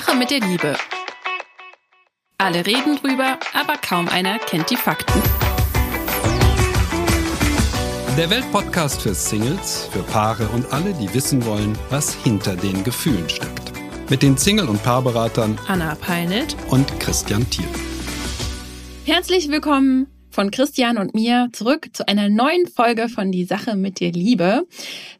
Sache mit der Liebe. Alle reden drüber, aber kaum einer kennt die Fakten. Der Weltpodcast für Singles, für Paare und alle, die wissen wollen, was hinter den Gefühlen steckt. Mit den Single- und Paarberatern Anna Peinelt und Christian Thiel. Herzlich willkommen von Christian und mir zurück zu einer neuen Folge von Die Sache mit der Liebe.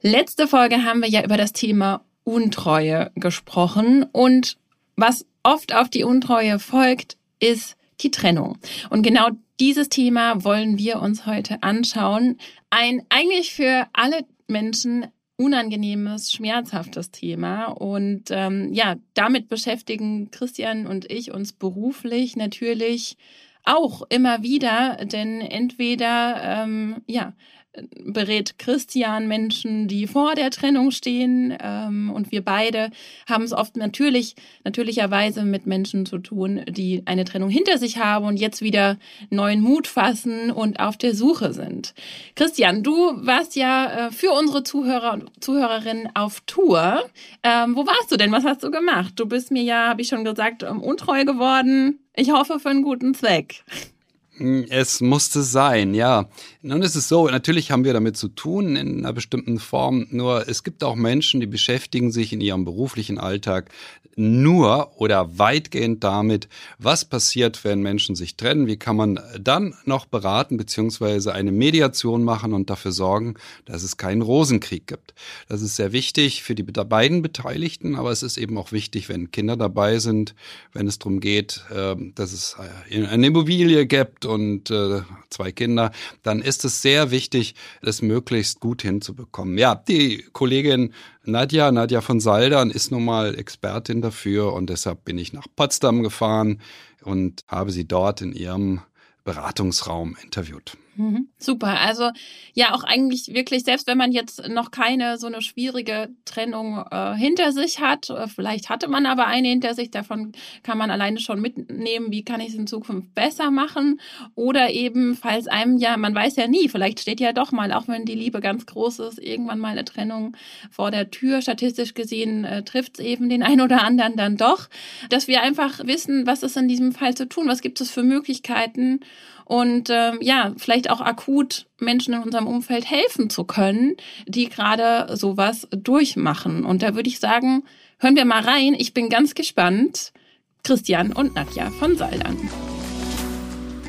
Letzte Folge haben wir ja über das Thema Untreue gesprochen und was oft auf die Untreue folgt, ist die Trennung. Und genau dieses Thema wollen wir uns heute anschauen. Ein eigentlich für alle Menschen unangenehmes, schmerzhaftes Thema. Und ähm, ja, damit beschäftigen Christian und ich uns beruflich natürlich auch immer wieder, denn entweder ähm, ja berät Christian Menschen, die vor der Trennung stehen. Ähm, und wir beide haben es oft natürlich, natürlicherweise mit Menschen zu tun, die eine Trennung hinter sich haben und jetzt wieder neuen Mut fassen und auf der Suche sind. Christian, du warst ja äh, für unsere Zuhörer und Zuhörerinnen auf Tour. Ähm, wo warst du denn? Was hast du gemacht? Du bist mir ja, habe ich schon gesagt, um, untreu geworden. Ich hoffe für einen guten Zweck. Es musste sein, ja. Nun ist es so, natürlich haben wir damit zu tun in einer bestimmten Form, nur es gibt auch Menschen, die beschäftigen sich in ihrem beruflichen Alltag nur oder weitgehend damit, was passiert, wenn Menschen sich trennen, wie kann man dann noch beraten beziehungsweise eine Mediation machen und dafür sorgen, dass es keinen Rosenkrieg gibt. Das ist sehr wichtig für die beiden Beteiligten, aber es ist eben auch wichtig, wenn Kinder dabei sind, wenn es darum geht, ähm, dass es eine Immobilie gibt, und äh, zwei Kinder, dann ist es sehr wichtig, das möglichst gut hinzubekommen. Ja, die Kollegin Nadja, Nadja von Saldern, ist nun mal Expertin dafür und deshalb bin ich nach Potsdam gefahren und habe sie dort in ihrem Beratungsraum interviewt. Mhm. Super. Also ja, auch eigentlich wirklich, selbst wenn man jetzt noch keine so eine schwierige Trennung äh, hinter sich hat, äh, vielleicht hatte man aber eine hinter sich, davon kann man alleine schon mitnehmen, wie kann ich es in Zukunft besser machen. Oder eben, falls einem ja, man weiß ja nie, vielleicht steht ja doch mal, auch wenn die Liebe ganz groß ist, irgendwann mal eine Trennung vor der Tür. Statistisch gesehen äh, trifft es eben den einen oder anderen dann doch, dass wir einfach wissen, was ist in diesem Fall zu tun, was gibt es für Möglichkeiten und ähm, ja, vielleicht auch akut Menschen in unserem Umfeld helfen zu können, die gerade sowas durchmachen. Und da würde ich sagen, hören wir mal rein. Ich bin ganz gespannt. Christian und Nadja von Saldern.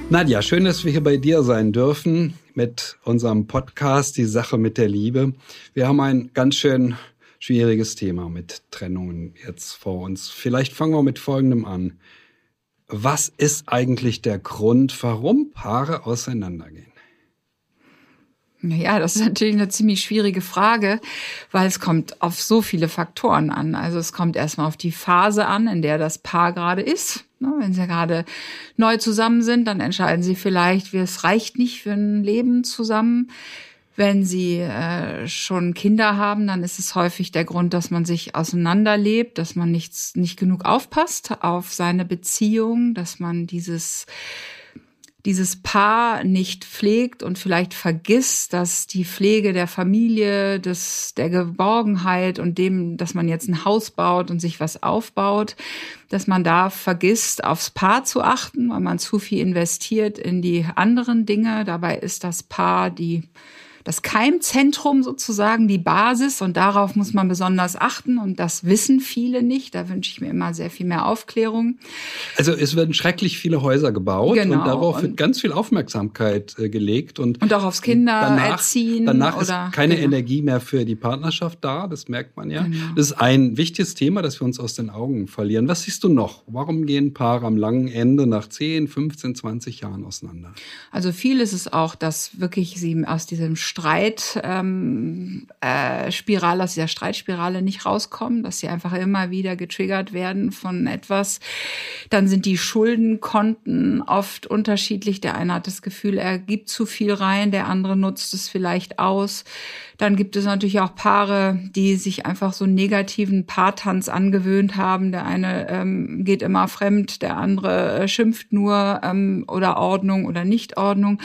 Nadja, schön, dass wir hier bei dir sein dürfen mit unserem Podcast Die Sache mit der Liebe. Wir haben ein ganz schön schwieriges Thema mit Trennungen jetzt vor uns. Vielleicht fangen wir mit Folgendem an was ist eigentlich der Grund, warum Paare auseinandergehen? Ja, das ist natürlich eine ziemlich schwierige Frage, weil es kommt auf so viele Faktoren an. Also es kommt erstmal auf die Phase an, in der das Paar gerade ist. Ne, wenn sie gerade neu zusammen sind, dann entscheiden sie vielleicht, es reicht nicht für ein Leben zusammen. Wenn sie äh, schon Kinder haben, dann ist es häufig der Grund, dass man sich auseinanderlebt, dass man nichts, nicht genug aufpasst auf seine Beziehung, dass man dieses dieses Paar nicht pflegt und vielleicht vergisst, dass die Pflege der Familie, des, der Geborgenheit und dem, dass man jetzt ein Haus baut und sich was aufbaut, dass man da vergisst, aufs Paar zu achten, weil man zu viel investiert in die anderen Dinge. Dabei ist das Paar die das Keimzentrum sozusagen, die Basis und darauf muss man besonders achten und das wissen viele nicht. Da wünsche ich mir immer sehr viel mehr Aufklärung. Also es werden schrecklich viele Häuser gebaut genau. und darauf wird ganz viel Aufmerksamkeit äh, gelegt und und auch aufs Kindererziehen. Danach, danach oder, ist keine genau. Energie mehr für die Partnerschaft da. Das merkt man ja. Genau. Das ist ein wichtiges Thema, das wir uns aus den Augen verlieren. Was siehst du noch? Warum gehen Paare am langen Ende nach 10, 15, 20 Jahren auseinander? Also viel ist es auch, dass wirklich sie aus diesem Streitspirale, ähm, äh, aus dieser Streitspirale nicht rauskommen, dass sie einfach immer wieder getriggert werden von etwas. Dann sind die Schuldenkonten oft unterschiedlich. Der eine hat das Gefühl, er gibt zu viel rein, der andere nutzt es vielleicht aus. Dann gibt es natürlich auch Paare, die sich einfach so einen negativen Paartanz angewöhnt haben. Der eine ähm, geht immer fremd, der andere äh, schimpft nur ähm, oder Ordnung oder Nichtordnung.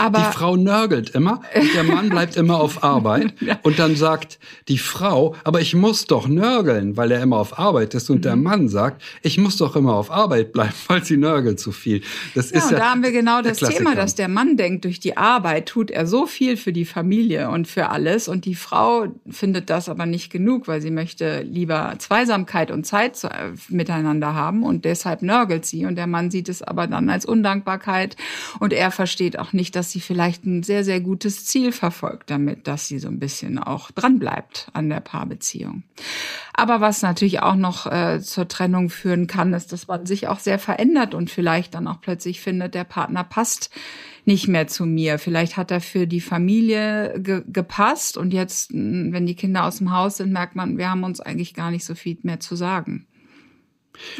Aber die Frau nörgelt immer, der Mann bleibt immer auf Arbeit und dann sagt die Frau, aber ich muss doch nörgeln, weil er immer auf Arbeit ist. Und mhm. der Mann sagt, ich muss doch immer auf Arbeit bleiben, weil sie nörgelt zu viel. Das ja, ist ja, da haben wir genau das Thema, dass der Mann denkt, durch die Arbeit tut er so viel für die Familie und für alles. Und die Frau findet das aber nicht genug, weil sie möchte lieber Zweisamkeit und Zeit äh, miteinander haben. Und deshalb nörgelt sie. Und der Mann sieht es aber dann als Undankbarkeit. Und er versteht auch nicht, dass sie vielleicht ein sehr, sehr gutes Ziel verfolgt damit, dass sie so ein bisschen auch dranbleibt an der Paarbeziehung. Aber was natürlich auch noch äh, zur Trennung führen kann, ist, dass man sich auch sehr verändert und vielleicht dann auch plötzlich findet, der Partner passt nicht mehr zu mir. Vielleicht hat er für die Familie ge gepasst und jetzt, wenn die Kinder aus dem Haus sind, merkt man, wir haben uns eigentlich gar nicht so viel mehr zu sagen.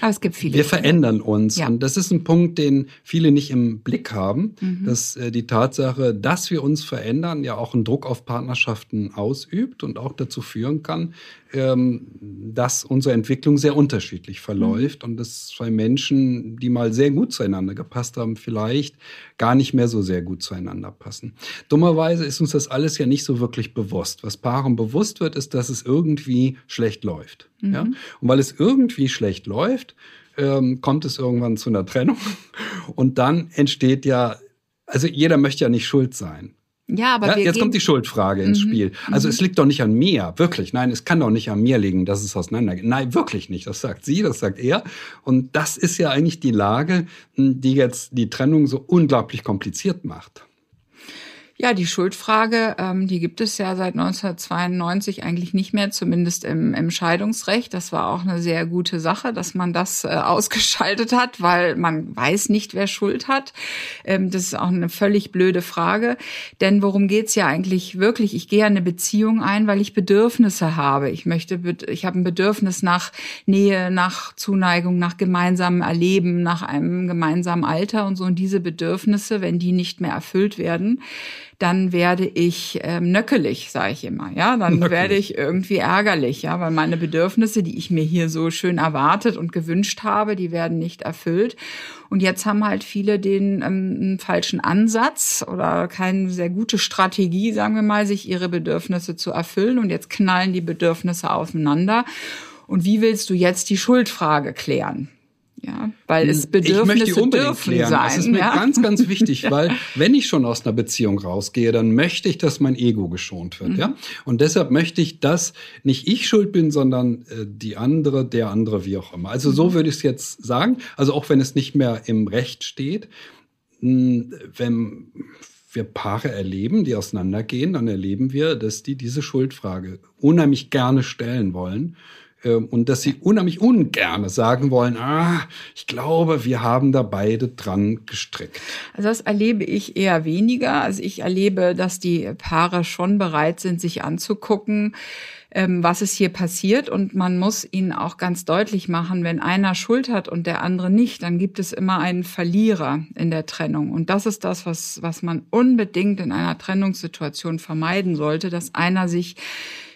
Aber es gibt viele. Wir verändern uns. Ja. Und das ist ein Punkt, den viele nicht im Blick haben, mhm. dass äh, die Tatsache, dass wir uns verändern, ja auch einen Druck auf Partnerschaften ausübt und auch dazu führen kann, dass unsere Entwicklung sehr unterschiedlich verläuft mhm. und dass zwei Menschen, die mal sehr gut zueinander gepasst haben, vielleicht gar nicht mehr so sehr gut zueinander passen. Dummerweise ist uns das alles ja nicht so wirklich bewusst. Was Paaren bewusst wird, ist, dass es irgendwie schlecht läuft. Mhm. Ja? Und weil es irgendwie schlecht läuft, ähm, kommt es irgendwann zu einer Trennung und dann entsteht ja, also jeder möchte ja nicht schuld sein. Ja, aber ja, jetzt kommt die Schuldfrage ins mhm. Spiel. Also mhm. es liegt doch nicht an mir, wirklich. Nein, es kann doch nicht an mir liegen, dass es auseinandergeht. Nein, wirklich nicht. Das sagt sie, das sagt er. Und das ist ja eigentlich die Lage, die jetzt die Trennung so unglaublich kompliziert macht. Ja, die Schuldfrage, ähm, die gibt es ja seit 1992 eigentlich nicht mehr, zumindest im, im Scheidungsrecht. Das war auch eine sehr gute Sache, dass man das äh, ausgeschaltet hat, weil man weiß nicht, wer Schuld hat. Ähm, das ist auch eine völlig blöde Frage. Denn worum geht's ja eigentlich wirklich? Ich gehe eine Beziehung ein, weil ich Bedürfnisse habe. Ich möchte, ich habe ein Bedürfnis nach Nähe, nach Zuneigung, nach gemeinsamem Erleben, nach einem gemeinsamen Alter und so. Und diese Bedürfnisse, wenn die nicht mehr erfüllt werden, dann werde ich ähm, nöckelig, sage ich immer. Ja, dann nöckelig. werde ich irgendwie ärgerlich, ja, weil meine Bedürfnisse, die ich mir hier so schön erwartet und gewünscht habe, die werden nicht erfüllt. Und jetzt haben halt viele den ähm, falschen Ansatz oder keine sehr gute Strategie, sagen wir mal, sich ihre Bedürfnisse zu erfüllen. Und jetzt knallen die Bedürfnisse aufeinander. Und wie willst du jetzt die Schuldfrage klären? Ja, weil es Bedürfnisse ich möchte unbedingt klären. Sein, das ist mir ja? ganz, ganz wichtig, weil wenn ich schon aus einer Beziehung rausgehe, dann möchte ich, dass mein Ego geschont wird. Mhm. Ja, und deshalb möchte ich, dass nicht ich schuld bin, sondern äh, die andere, der andere, wie auch immer. Also so mhm. würde ich es jetzt sagen. Also auch wenn es nicht mehr im Recht steht, hm, wenn wir Paare erleben, die auseinandergehen, dann erleben wir, dass die diese Schuldfrage unheimlich gerne stellen wollen und dass sie unheimlich ungerne sagen wollen, ah, ich glaube, wir haben da beide dran gestrickt. Also das erlebe ich eher weniger. Also ich erlebe, dass die Paare schon bereit sind, sich anzugucken, ähm, was ist hier passiert. Und man muss ihnen auch ganz deutlich machen, wenn einer Schuld hat und der andere nicht, dann gibt es immer einen Verlierer in der Trennung. Und das ist das, was, was man unbedingt in einer Trennungssituation vermeiden sollte, dass einer sich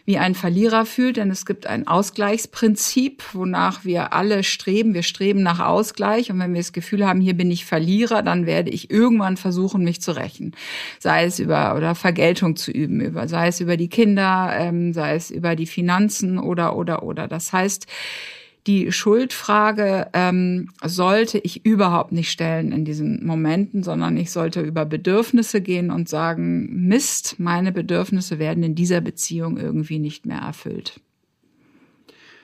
wie ein Verlierer fühlt, denn es gibt ein Ausgleichsprinzip, wonach wir alle streben. Wir streben nach Ausgleich und wenn wir das Gefühl haben, hier bin ich Verlierer, dann werde ich irgendwann versuchen, mich zu rächen. Sei es über oder Vergeltung zu üben, über, sei es über die Kinder, ähm, sei es über die Finanzen oder oder oder. Das heißt, die Schuldfrage ähm, sollte ich überhaupt nicht stellen in diesen Momenten, sondern ich sollte über Bedürfnisse gehen und sagen, Mist, meine Bedürfnisse werden in dieser Beziehung irgendwie nicht mehr erfüllt.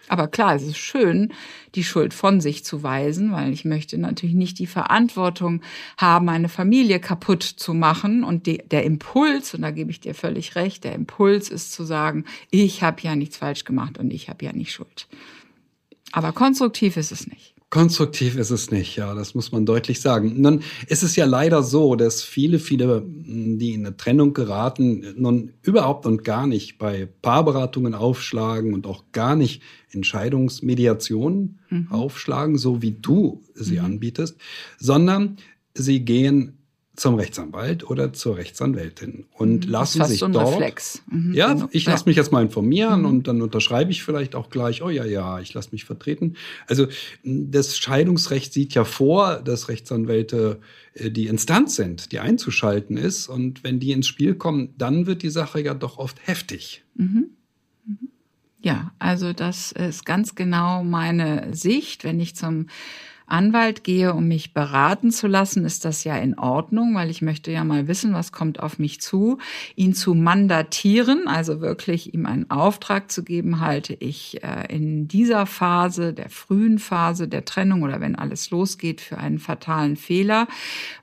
Aber klar, es ist schön, die Schuld von sich zu weisen, weil ich möchte natürlich nicht die Verantwortung haben, eine Familie kaputt zu machen. Und die, der Impuls, und da gebe ich dir völlig recht, der Impuls ist zu sagen, ich habe ja nichts falsch gemacht und ich habe ja nicht Schuld. Aber konstruktiv ist es nicht. Konstruktiv ist es nicht, ja, das muss man deutlich sagen. Nun ist es ja leider so, dass viele, viele, die in eine Trennung geraten, nun überhaupt und gar nicht bei Paarberatungen aufschlagen und auch gar nicht Entscheidungsmediationen mhm. aufschlagen, so wie du sie mhm. anbietest, sondern sie gehen zum Rechtsanwalt oder zur Rechtsanwältin und Mhm. lassen das ist sich so ein dort. Reflex. Mhm, Ja, genau. ich lasse mich jetzt mal informieren Mhm. und dann unterschreibe ich vielleicht auch gleich, oh ja, ja, ich lasse mich vertreten. Also das Scheidungsrecht sieht ja vor, dass Rechtsanwälte äh, die Instanz sind, die einzuschalten ist. Und wenn die ins Spiel kommen, dann wird die Sache ja doch oft heftig. Mhm. Mhm. Ja, also das ist ganz genau meine Sicht. Wenn ich zum Anwalt gehe, um mich beraten zu lassen, ist das ja in Ordnung, weil ich möchte ja mal wissen, was kommt auf mich zu. Ihn zu mandatieren, also wirklich ihm einen Auftrag zu geben, halte ich äh, in dieser Phase, der frühen Phase der Trennung oder wenn alles losgeht, für einen fatalen Fehler,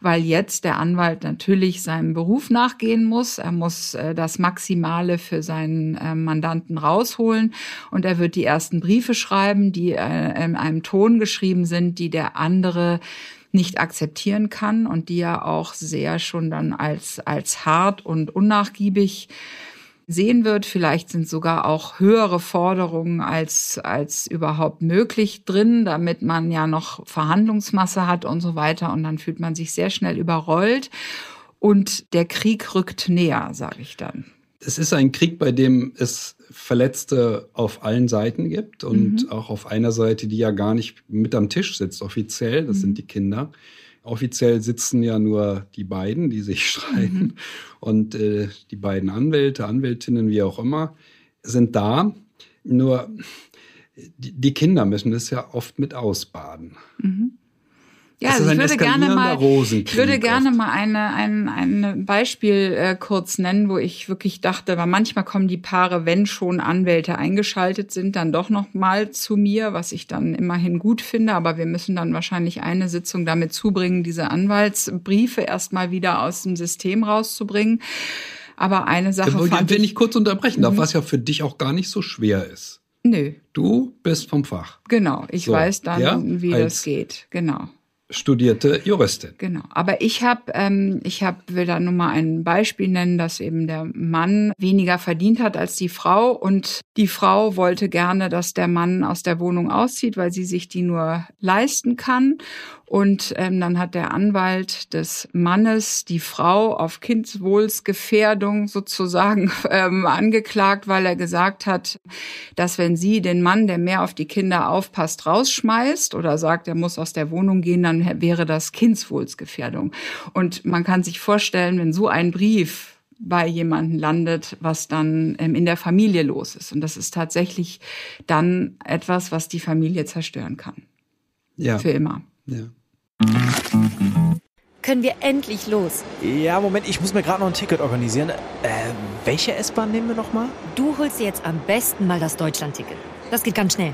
weil jetzt der Anwalt natürlich seinem Beruf nachgehen muss. Er muss äh, das Maximale für seinen äh, Mandanten rausholen und er wird die ersten Briefe schreiben, die in einem Ton geschrieben sind, die der andere nicht akzeptieren kann und die er auch sehr schon dann als, als hart und unnachgiebig sehen wird. Vielleicht sind sogar auch höhere Forderungen als, als überhaupt möglich drin, damit man ja noch Verhandlungsmasse hat und so weiter. Und dann fühlt man sich sehr schnell überrollt. Und der Krieg rückt näher, sage ich dann. Es ist ein Krieg, bei dem es Verletzte auf allen Seiten gibt und Mhm. auch auf einer Seite, die ja gar nicht mit am Tisch sitzt, offiziell, das Mhm. sind die Kinder. Offiziell sitzen ja nur die beiden, die sich streiten. Mhm. Und äh, die beiden Anwälte, Anwältinnen, wie auch immer, sind da. Nur die, die Kinder müssen das ja oft mit ausbaden. Mhm. Ja, also ich würde gerne mal, ich würde gerne oft. mal eine, ein, ein Beispiel äh, kurz nennen, wo ich wirklich dachte, weil manchmal kommen die Paare, wenn schon Anwälte eingeschaltet sind, dann doch noch mal zu mir, was ich dann immerhin gut finde. Aber wir müssen dann wahrscheinlich eine Sitzung damit zubringen, diese Anwaltsbriefe erstmal wieder aus dem System rauszubringen. Aber eine Sache Wenn fand wenn ich, ich kurz unterbrechen darf, Mhm. was ja für dich auch gar nicht so schwer ist. nö, Du bist vom Fach, genau, ich So, weiß dann, ja, wie das geht, genau. Studierte Juristin. Genau. Aber ich habe, ähm, ich hab, will da nur mal ein Beispiel nennen, dass eben der Mann weniger verdient hat als die Frau und die Frau wollte gerne, dass der Mann aus der Wohnung auszieht, weil sie sich die nur leisten kann. Und ähm, dann hat der Anwalt des Mannes die Frau auf Kindswohlsgefährdung sozusagen ähm, angeklagt, weil er gesagt hat, dass wenn sie den Mann, der mehr auf die Kinder aufpasst, rausschmeißt oder sagt, er muss aus der Wohnung gehen, dann wäre das Kindswohlsgefährdung. Und man kann sich vorstellen, wenn so ein Brief bei jemanden landet, was dann ähm, in der Familie los ist. Und das ist tatsächlich dann etwas, was die Familie zerstören kann. Ja. Für immer. ja. Können wir endlich los? Ja, Moment, ich muss mir gerade noch ein Ticket organisieren. Äh, welche S-Bahn nehmen wir nochmal? Du holst dir jetzt am besten mal das Deutschlandticket. Das geht ganz schnell.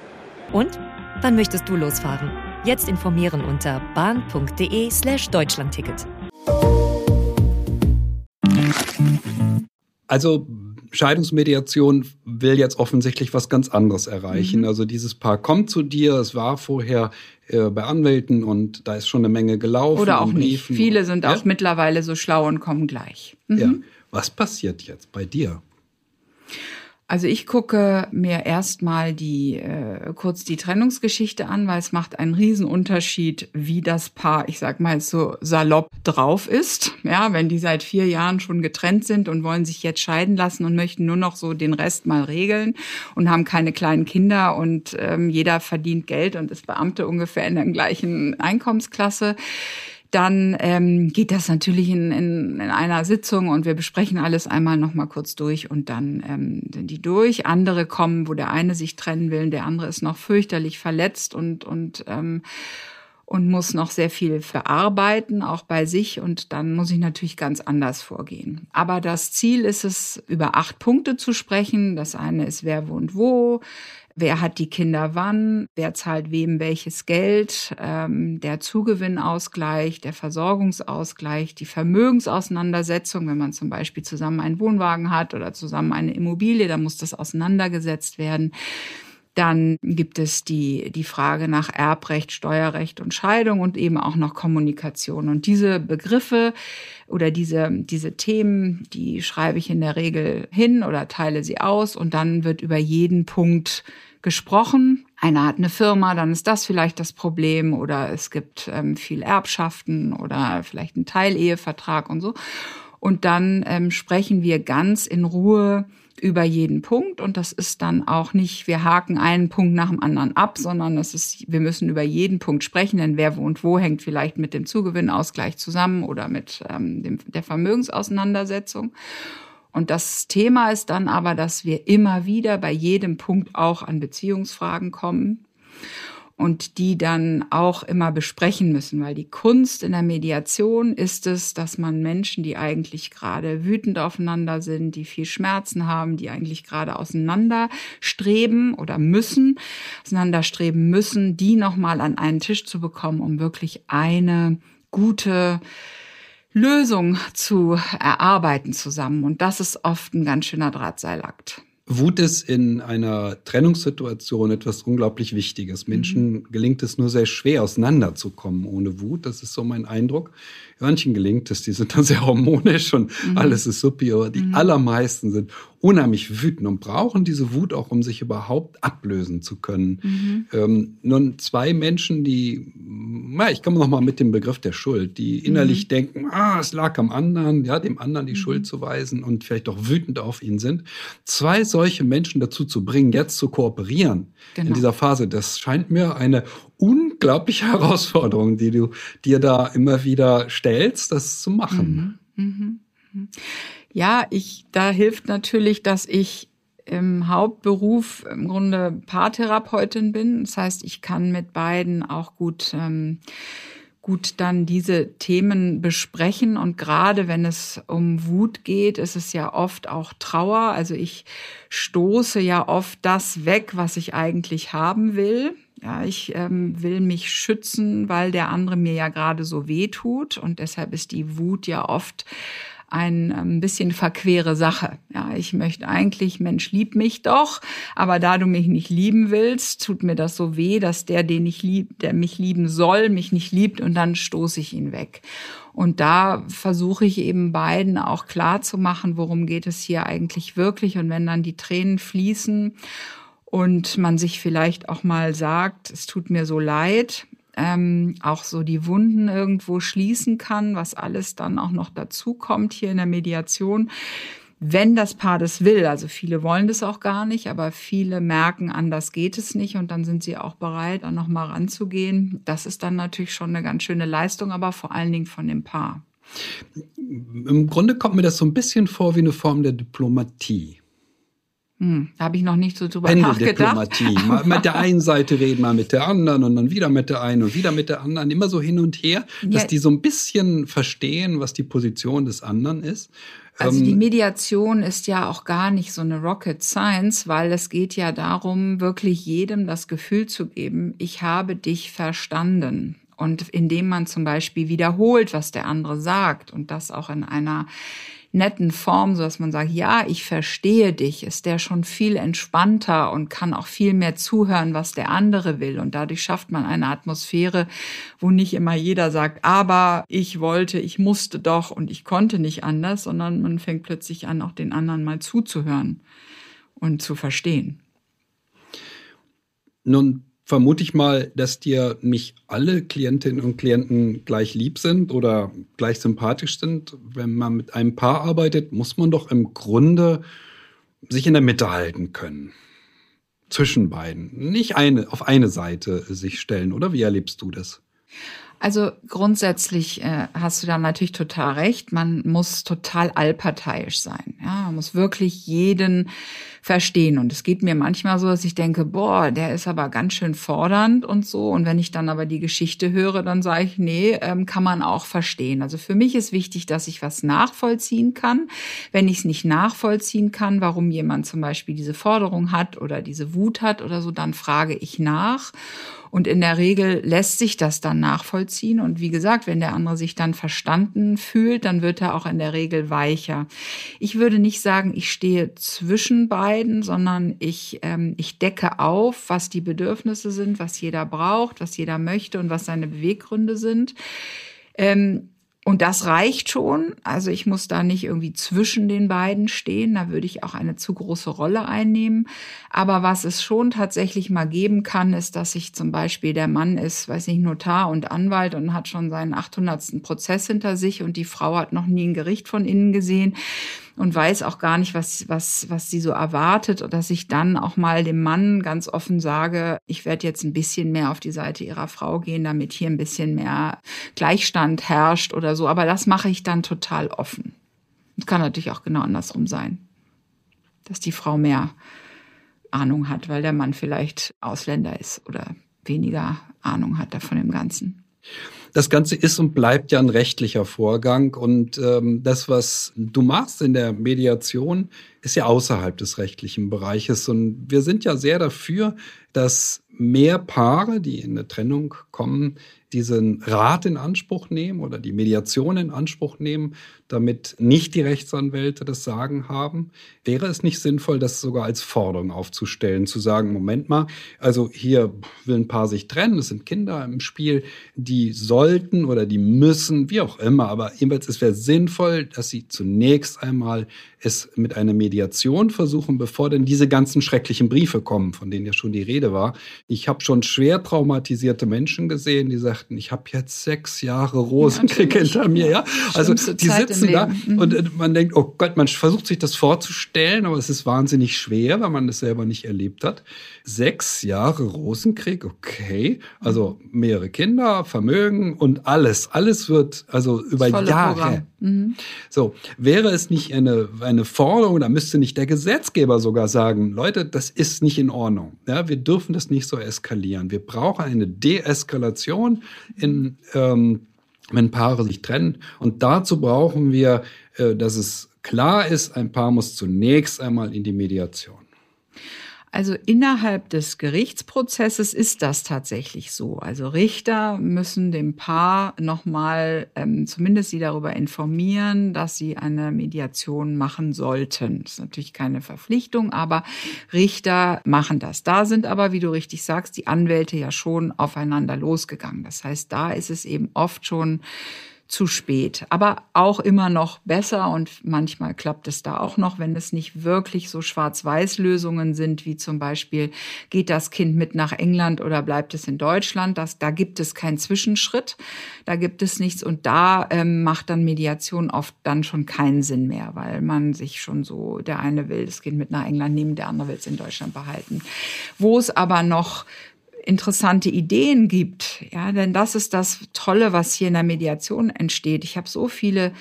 Und? Wann möchtest du losfahren? Jetzt informieren unter bahn.de slash Deutschlandticket. Also Scheidungsmediation will jetzt offensichtlich was ganz anderes erreichen. Mhm. Also dieses Paar kommt zu dir, es war vorher äh, bei Anwälten und da ist schon eine Menge gelaufen. Oder auch nicht. Viele sind ja? auch mittlerweile so schlau und kommen gleich. Mhm. Ja. Was passiert jetzt bei dir? Also ich gucke mir erstmal die äh, kurz die Trennungsgeschichte an, weil es macht einen Riesenunterschied, wie das Paar, ich sag mal so salopp drauf ist. Ja, wenn die seit vier Jahren schon getrennt sind und wollen sich jetzt scheiden lassen und möchten nur noch so den Rest mal regeln und haben keine kleinen Kinder und ähm, jeder verdient Geld und ist Beamte ungefähr in der gleichen Einkommensklasse dann ähm, geht das natürlich in, in, in einer Sitzung und wir besprechen alles einmal noch mal kurz durch und dann ähm, sind die durch. Andere kommen, wo der eine sich trennen will, der andere ist noch fürchterlich verletzt und und ähm, und muss noch sehr viel verarbeiten, auch bei sich. Und dann muss ich natürlich ganz anders vorgehen. Aber das Ziel ist es, über acht Punkte zu sprechen. Das eine ist, wer wohnt wo, wer hat die Kinder wann, wer zahlt wem welches Geld, ähm, der Zugewinnausgleich, der Versorgungsausgleich, die Vermögensauseinandersetzung, wenn man zum Beispiel zusammen einen Wohnwagen hat oder zusammen eine Immobilie, dann muss das auseinandergesetzt werden. Dann gibt es die, die Frage nach Erbrecht, Steuerrecht und Scheidung und eben auch noch Kommunikation. Und diese Begriffe oder diese, diese Themen, die schreibe ich in der Regel hin oder teile sie aus und dann wird über jeden Punkt gesprochen. Einer hat eine Firma, dann ist das vielleicht das Problem oder es gibt ähm, viel Erbschaften oder vielleicht einen Teilehevertrag und so. Und dann ähm, sprechen wir ganz in Ruhe über jeden Punkt und das ist dann auch nicht, wir haken einen Punkt nach dem anderen ab, sondern es ist, wir müssen über jeden Punkt sprechen, denn wer wo und wo hängt vielleicht mit dem Zugewinnausgleich zusammen oder mit ähm, dem, der Vermögensauseinandersetzung. Und das Thema ist dann aber, dass wir immer wieder bei jedem Punkt auch an Beziehungsfragen kommen und die dann auch immer besprechen müssen, weil die Kunst in der Mediation ist es, dass man Menschen, die eigentlich gerade wütend aufeinander sind, die viel Schmerzen haben, die eigentlich gerade auseinanderstreben oder müssen, auseinanderstreben müssen, die nochmal an einen Tisch zu bekommen, um wirklich eine gute Lösung zu erarbeiten zusammen. Und das ist oft ein ganz schöner Drahtseilakt. Wut ist in einer Trennungssituation etwas unglaublich Wichtiges. Menschen mhm. gelingt es nur sehr schwer, auseinanderzukommen ohne Wut. Das ist so mein Eindruck. Hörnchen gelingt es, die sind dann sehr harmonisch und mhm. alles ist supi, aber die mhm. allermeisten sind unheimlich wütend und brauchen diese Wut auch, um sich überhaupt ablösen zu können. Mhm. Ähm, nun zwei Menschen, die, na, ich komme noch mal mit dem Begriff der Schuld, die innerlich mhm. denken, ah, es lag am anderen, ja, dem anderen die mhm. Schuld zu weisen und vielleicht auch wütend auf ihn sind. Zwei solche Menschen dazu zu bringen, jetzt zu kooperieren genau. in dieser Phase, das scheint mir eine unglaubliche Herausforderung, die du dir da immer wieder stellst, das zu machen. Mhm. Ja, ich, da hilft natürlich, dass ich im Hauptberuf im Grunde Paartherapeutin bin. Das heißt, ich kann mit beiden auch gut, ähm, gut dann diese Themen besprechen. Und gerade wenn es um Wut geht, ist es ja oft auch Trauer. Also ich stoße ja oft das weg, was ich eigentlich haben will. Ja, ich ähm, will mich schützen, weil der andere mir ja gerade so weh tut. Und deshalb ist die Wut ja oft ein, ähm, bisschen verquere Sache. Ja, ich möchte eigentlich, Mensch, lieb mich doch, aber da du mich nicht lieben willst, tut mir das so weh, dass der, den ich lieb, der mich lieben soll, mich nicht liebt und dann stoße ich ihn weg. Und da versuche ich eben beiden auch klar zu machen, worum geht es hier eigentlich wirklich. Und wenn dann die Tränen fließen und man sich vielleicht auch mal sagt, es tut mir so leid, ähm, auch so die Wunden irgendwo schließen kann, was alles dann auch noch dazu kommt hier in der Mediation. Wenn das Paar das will, also viele wollen das auch gar nicht, aber viele merken, anders geht es nicht und dann sind sie auch bereit, dann nochmal ranzugehen. Das ist dann natürlich schon eine ganz schöne Leistung, aber vor allen Dingen von dem Paar. Im Grunde kommt mir das so ein bisschen vor wie eine Form der Diplomatie. Hm, da habe ich noch nicht so drüber nachgedacht. Mal mit der einen Seite reden, mal mit der anderen und dann wieder mit der einen und wieder mit der anderen. Immer so hin und her, dass ja. die so ein bisschen verstehen, was die Position des anderen ist. Also die ähm, Mediation ist ja auch gar nicht so eine Rocket Science, weil es geht ja darum, wirklich jedem das Gefühl zu geben, ich habe dich verstanden. Und indem man zum Beispiel wiederholt, was der andere sagt und das auch in einer netten Form, so dass man sagt, ja, ich verstehe dich, ist der schon viel entspannter und kann auch viel mehr zuhören, was der andere will. Und dadurch schafft man eine Atmosphäre, wo nicht immer jeder sagt, aber ich wollte, ich musste doch und ich konnte nicht anders, sondern man fängt plötzlich an, auch den anderen mal zuzuhören und zu verstehen. Nun vermute ich mal, dass dir nicht alle Klientinnen und Klienten gleich lieb sind oder gleich sympathisch sind. Wenn man mit einem Paar arbeitet, muss man doch im Grunde sich in der Mitte halten können. Zwischen beiden. Nicht eine, auf eine Seite sich stellen, oder wie erlebst du das? Also grundsätzlich äh, hast du da natürlich total recht. Man muss total allparteiisch sein. Ja, man muss wirklich jeden verstehen. Und es geht mir manchmal so, dass ich denke, boah, der ist aber ganz schön fordernd und so. Und wenn ich dann aber die Geschichte höre, dann sage ich, nee, ähm, kann man auch verstehen. Also für mich ist wichtig, dass ich was nachvollziehen kann. Wenn ich es nicht nachvollziehen kann, warum jemand zum Beispiel diese Forderung hat oder diese Wut hat oder so, dann frage ich nach. Und in der Regel lässt sich das dann nachvollziehen. Und wie gesagt, wenn der andere sich dann verstanden fühlt, dann wird er auch in der Regel weicher. Ich würde nicht sagen, ich stehe zwischen beiden, sondern ich, ähm, ich decke auf, was die Bedürfnisse sind, was jeder braucht, was jeder möchte und was seine Beweggründe sind. Ähm, und das reicht schon. Also ich muss da nicht irgendwie zwischen den beiden stehen. Da würde ich auch eine zu große Rolle einnehmen. Aber was es schon tatsächlich mal geben kann, ist, dass sich zum Beispiel der Mann ist, weiß nicht, Notar und Anwalt und hat schon seinen 800. Prozess hinter sich und die Frau hat noch nie ein Gericht von innen gesehen und weiß auch gar nicht, was, was, was sie so erwartet. Dass ich dann auch mal dem Mann ganz offen sage, ich werde jetzt ein bisschen mehr auf die Seite ihrer Frau gehen, damit hier ein bisschen mehr Gleichstand herrscht oder so. Aber das mache ich dann total offen. Es kann natürlich auch genau andersrum sein, dass die Frau mehr Ahnung hat, weil der Mann vielleicht Ausländer ist oder weniger Ahnung hat davon im Ganzen. Das Ganze ist und bleibt ja ein rechtlicher Vorgang. Und ähm, das, was du machst in der Mediation, ist ja außerhalb des rechtlichen Bereiches und wir sind ja sehr dafür, dass mehr Paare, die in eine Trennung kommen, diesen Rat in Anspruch nehmen oder die Mediation in Anspruch nehmen, damit nicht die Rechtsanwälte das Sagen haben? Wäre es nicht sinnvoll, das sogar als Forderung aufzustellen, zu sagen, Moment mal, also hier will ein Paar sich trennen, es sind Kinder im Spiel, die sollten oder die müssen, wie auch immer, aber jedenfalls es wäre sinnvoll, dass sie zunächst einmal es mit einer Mediation versuchen, bevor denn diese ganzen schrecklichen Briefe kommen, von denen ja schon die Rede war. Ich habe schon schwer traumatisierte Menschen gesehen, die sagten, ich habe jetzt sechs Jahre Rosenkrieg ja, hinter mir. Ja, also die sitzen sitzen da mhm. und äh, man denkt, oh Gott, man versucht sich das vorzustellen, aber es ist wahnsinnig schwer, weil man das selber nicht erlebt hat. Sechs Jahre Rosenkrieg, okay, also mehrere Kinder, Vermögen und alles, alles wird also über Jahre. Mhm. So, wäre es nicht eine, eine Forderung, da müsste nicht der Gesetzgeber sogar sagen, Leute, das ist nicht in Ordnung. Ja, wir dürfen das nicht so eskalieren. Wir brauchen eine Deeskalation in ähm, wenn Paare sich trennen. Und dazu brauchen wir, äh, dass es klar ist, ein Paar muss zunächst einmal in die Mediation. Also innerhalb des Gerichtsprozesses ist das tatsächlich so. Also Richter müssen dem Paar nochmal ähm, zumindest sie darüber informieren, dass sie eine Mediation machen sollten. Das ist natürlich keine Verpflichtung, aber Richter machen das. Da sind aber, wie du richtig sagst, die Anwälte ja schon aufeinander losgegangen. Das heißt, da ist es eben oft schon zu spät. Aber auch immer noch besser und manchmal klappt es da auch noch, wenn es nicht wirklich so Schwarz-Weiß-Lösungen sind, wie zum Beispiel, geht das Kind mit nach England oder bleibt es in Deutschland? Das, da gibt es keinen Zwischenschritt, da gibt es nichts und da ähm, macht dann Mediation oft dann schon keinen Sinn mehr, weil man sich schon so, der eine will das Kind mit nach England nehmen, der andere will es in Deutschland behalten. Wo es aber noch interessante Ideen gibt. Ja, denn das ist das Tolle, was hier in der Mediation entsteht. Ich habe so viele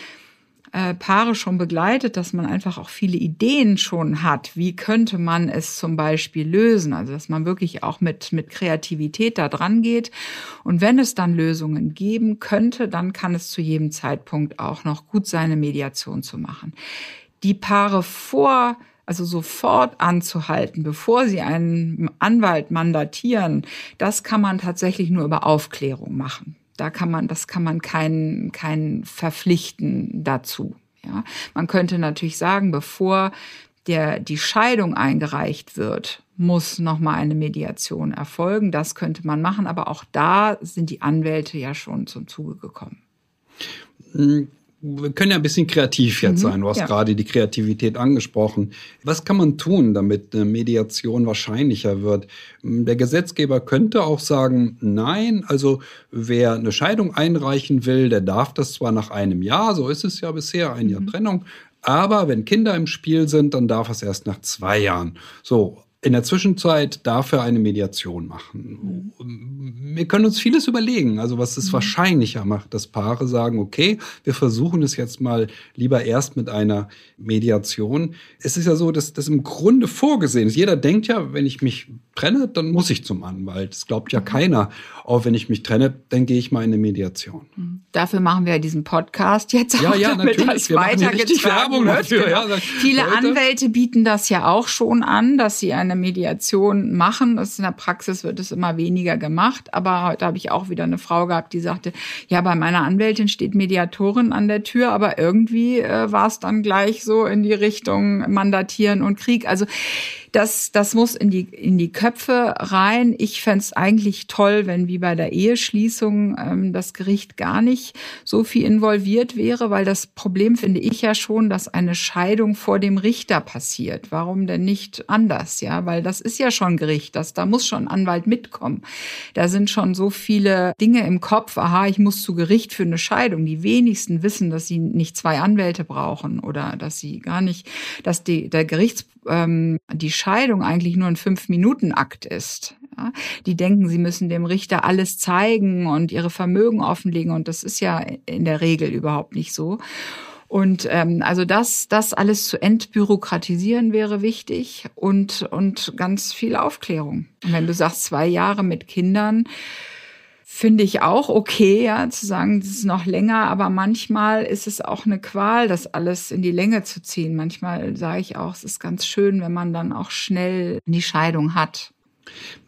äh, Paare schon begleitet, dass man einfach auch viele Ideen schon hat. Wie könnte man es zum Beispiel lösen? Also, dass man wirklich auch mit, mit Kreativität da dran geht. Und wenn es dann Lösungen geben könnte, dann kann es zu jedem Zeitpunkt auch noch gut sein, eine Mediation zu machen. Die Paare vor also sofort anzuhalten, bevor sie einen Anwalt mandatieren, das kann man tatsächlich nur über Aufklärung machen. Da kann man, das kann man keinen, keinen verpflichten dazu. Ja, man könnte natürlich sagen, bevor der, die Scheidung eingereicht wird, muss nochmal eine Mediation erfolgen. Das könnte man machen, aber auch da sind die Anwälte ja schon zum Zuge gekommen. Wir können ja ein bisschen kreativ jetzt mhm, sein. Du hast ja. gerade die Kreativität angesprochen. Was kann man tun, damit eine Mediation wahrscheinlicher wird? Der Gesetzgeber könnte auch sagen, nein, also wer eine Scheidung einreichen will, der darf das zwar nach einem Jahr, so ist es ja bisher, ein Jahr mhm. Trennung, aber wenn Kinder im Spiel sind, dann darf es erst nach zwei Jahren. So, in der Zwischenzeit dafür eine Mediation machen. Mhm. Wir können uns vieles überlegen, also was es mhm. wahrscheinlicher macht, dass Paare sagen, okay, wir versuchen es jetzt mal lieber erst mit einer Mediation. Es ist ja so, dass das im Grunde vorgesehen ist. Jeder denkt ja, wenn ich mich trenne, dann muss ich zum Anwalt. Das glaubt ja mhm. keiner. Auch wenn ich mich trenne, dann gehe ich mal in eine Mediation. Mhm. Dafür machen wir ja diesen Podcast jetzt ja, auch, ja, damit natürlich. das weitergetragen wird. Dafür, genau. ja, Viele Leute. Anwälte bieten das ja auch schon an, dass sie eine Mediation machen. Das in der Praxis wird es immer weniger gemacht. Aber heute habe ich auch wieder eine Frau gehabt, die sagte, ja, bei meiner Anwältin steht Mediatorin an der Tür, aber irgendwie äh, war es dann gleich so in die Richtung Mandatieren und Krieg. Also das, das muss in die, in die Köpfe rein. Ich fände es eigentlich toll, wenn wie bei der Eheschließung ähm, das Gericht gar nicht so viel involviert wäre, weil das Problem finde ich ja schon, dass eine Scheidung vor dem Richter passiert. Warum denn nicht anders? Ja, weil das ist ja schon Gericht, das, da muss schon Anwalt mitkommen. Da sind schon so viele Dinge im Kopf. Aha, ich muss zu Gericht für eine Scheidung. Die wenigsten wissen, dass sie nicht zwei Anwälte brauchen oder dass sie gar nicht, dass die, der Gerichts, ähm, die Scheidung eigentlich nur ein Fünf-Minuten-Akt ist. Ja, die denken, sie müssen dem Richter alles zeigen und ihre Vermögen offenlegen und das ist ja in der Regel überhaupt nicht so. Und ähm, also das, das alles zu entbürokratisieren wäre wichtig und, und ganz viel Aufklärung. Und wenn du sagst, zwei Jahre mit Kindern, finde ich auch okay, ja, zu sagen, das ist noch länger, aber manchmal ist es auch eine Qual, das alles in die Länge zu ziehen. Manchmal sage ich auch, es ist ganz schön, wenn man dann auch schnell die Scheidung hat.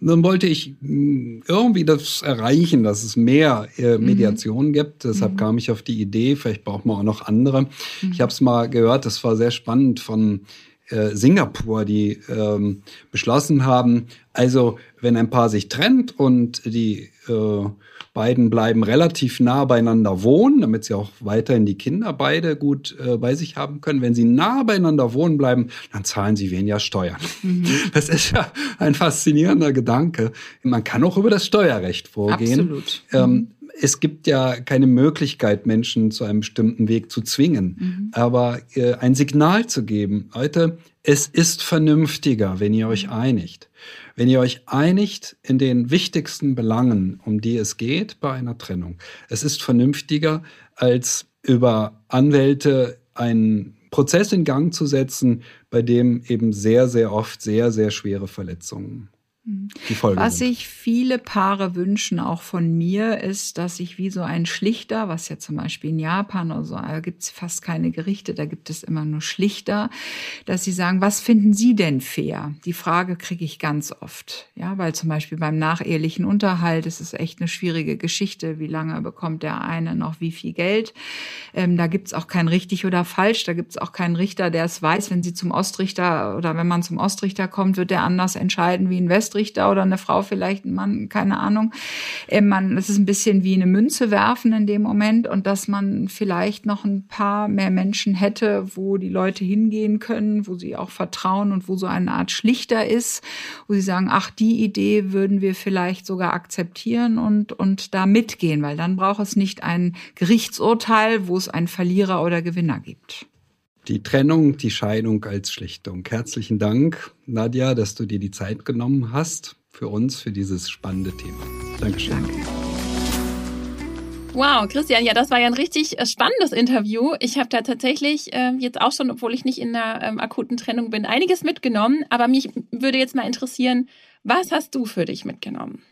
Dann wollte ich hm, irgendwie das erreichen, dass es mehr äh, mhm. Mediationen mhm. gibt. Deshalb mhm. kam ich auf die Idee, vielleicht braucht man auch noch andere. Mhm. Ich habe es mal gehört, das war sehr spannend von äh, Singapur, die ähm, beschlossen haben, also wenn ein Paar sich trennt und die äh, beiden bleiben relativ nah beieinander wohnen, damit sie auch weiterhin die Kinder beide gut äh, bei sich haben können. Wenn sie nah beieinander wohnen bleiben, dann zahlen sie weniger Steuern. Mhm. Das ist ja ein faszinierender Gedanke. Man kann auch über das Steuerrecht vorgehen. Absolut. Ähm, mhm es gibt ja keine Möglichkeit, Menschen zu einem bestimmten Weg zu zwingen, mhm. aber äh, ein Signal zu geben, Leute, es ist vernünftiger, wenn ihr euch einigt. Wenn ihr euch einigt in den wichtigsten Belangen, um die es geht bei einer Trennung. Es ist vernünftiger, als über Anwälte einen Prozess in Gang zu setzen, bei dem eben sehr, sehr oft sehr, sehr schwere Verletzungen die Folge was sind. sich viele Paare wünschen, auch von mir, ist, dass ich wie so ein Schlichter, was ja zum Beispiel in Japan oder so, da gibt es fast keine Gerichte, da gibt es immer nur Schlichter, dass sie sagen, was finden Sie denn fair? Die Frage kriege ich ganz oft. Ja, weil zum Beispiel beim nachehelichen Unterhalt ist es echt eine schwierige Geschichte. Wie lange bekommt der eine noch wie viel Geld? Ähm, da gibt es auch kein richtig oder falsch. Da gibt es auch keinen Richter, der es weiß. Wenn Sie zum Ostrichter oder wenn man zum Ostrichter kommt, wird der anders entscheiden wie ein West Schiedsrichter oder eine Frau vielleicht ein Mann, keine Ahnung. Äh, man, das ist ein bisschen wie eine Münze werfen in dem Moment und dass man vielleicht noch ein paar mehr Menschen hätte, wo die Leute hingehen können, wo sie auch vertrauen und wo so eine Art Schlichter ist, wo sie sagen, ach, die Idee würden wir vielleicht sogar akzeptieren und, und da mitgehen, weil dann braucht es nicht ein Gerichtsurteil, wo es einen Verlierer oder Gewinner gibt. Die Trennung, die Scheidung als Schlichtung. Herzlichen Dank, Nadja, dass du dir die Zeit genommen hast für uns, für dieses spannende Thema. Dankeschön. Danke. Wow, Christian, ja, das war ja ein richtig äh, spannendes Interview. Ich habe da tatsächlich äh, jetzt auch schon, obwohl ich nicht in einer ähm, akuten Trennung bin, einiges mitgenommen. Aber mich würde jetzt mal interessieren, was hast du für dich mitgenommen?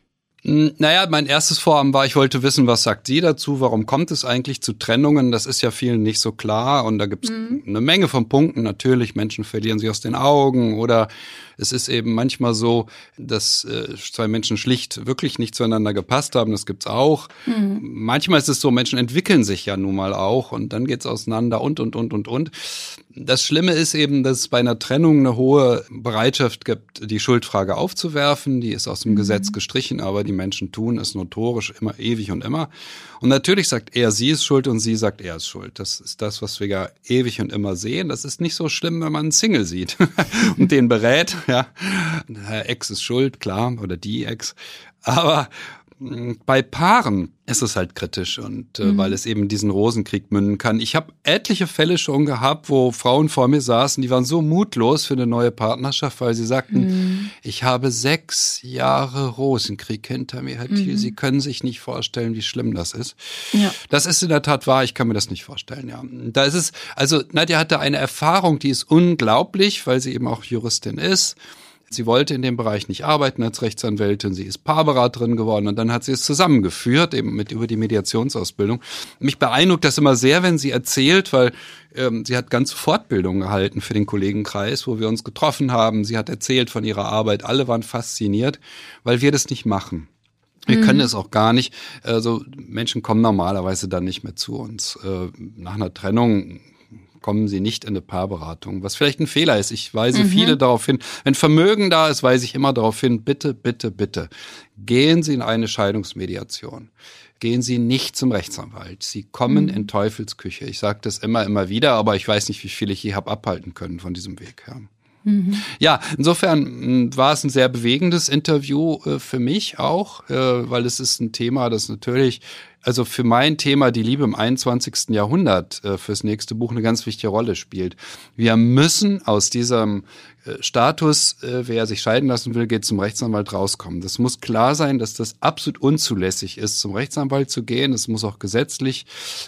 Hm, naja, mein erstes Vorhaben war, ich wollte wissen, was sagt sie dazu, warum kommt es eigentlich zu Trennungen? Das ist ja vielen nicht so klar und da gibt es mhm. eine Menge von Punkten. Natürlich, Menschen verlieren sich aus den Augen oder es ist eben manchmal so, dass äh, zwei Menschen schlicht wirklich nicht zueinander gepasst haben. Das gibt's auch. Mhm. Manchmal ist es so, Menschen entwickeln sich ja nun mal auch und dann geht's auseinander und, und, und, und, und. Das Schlimme ist eben, dass es bei einer Trennung eine hohe Bereitschaft gibt, die Schuldfrage aufzuwerfen. Die ist aus dem mhm. Gesetz gestrichen, aber die Menschen tun es notorisch immer ewig und immer. Und natürlich sagt er, sie ist schuld und sie sagt, er ist schuld. Das ist das, was wir ja ewig und immer sehen. Das ist nicht so schlimm, wenn man einen Single sieht und den berät. Ja, Ex ist schuld, klar, oder die Ex. Aber Bei Paaren ist es halt kritisch und äh, mhm. weil es eben diesen Rosenkrieg münden kann. Ich habe etliche Fälle schon gehabt, wo Frauen vor mir saßen, die waren so mutlos für eine neue Partnerschaft, weil sie sagten, mhm. ich habe sechs Jahre Rosenkrieg hinter mir, Herr Thiel. Mhm. Sie können sich nicht vorstellen, wie schlimm das ist. Ja. Das ist in der Tat wahr, ich kann mir das nicht vorstellen, ja. Da ist es, also Nadja hatte eine Erfahrung, die ist unglaublich, weil sie eben auch Juristin ist. Sie wollte in dem Bereich nicht arbeiten als Rechtsanwältin, sie ist Paarberaterin geworden und dann hat sie es zusammengeführt, eben mit über die Mediationsausbildung. Mich beeindruckt das immer sehr, wenn sie erzählt, weil ähm, sie hat ganze Fortbildungen gehalten für den Kollegenkreis, wo wir uns getroffen haben. Sie hat erzählt von ihrer Arbeit, alle waren fasziniert, weil wir das nicht machen. Wir mhm. können es auch gar nicht. Also Menschen kommen normalerweise dann nicht mehr zu uns. Äh, nach einer Trennung kommen Sie nicht in eine Paarberatung, was vielleicht ein Fehler ist. Ich weise mhm. viele darauf hin. Wenn Vermögen da ist, weise ich immer darauf hin, bitte, bitte, bitte, gehen Sie in eine Scheidungsmediation. Gehen Sie nicht zum Rechtsanwalt. Sie kommen mhm. in Teufelsküche. Ich sage das immer, immer wieder, aber ich weiß nicht, wie viel ich je habe abhalten können von diesem Weg. Ja. Mhm. Ja, insofern hm, war es ein sehr bewegendes Interview äh, für mich auch, äh, weil es ist ein Thema, das natürlich also für mein Thema die Liebe im 21. Jahrhundert äh, fürs nächste Buch eine ganz wichtige Rolle spielt. Wir müssen aus diesem äh, Status, äh, wer sich scheiden lassen will, geht zum Rechtsanwalt rauskommen. Das muss klar sein, dass das absolut unzulässig ist, zum Rechtsanwalt zu gehen. Es muss auch gesetzlich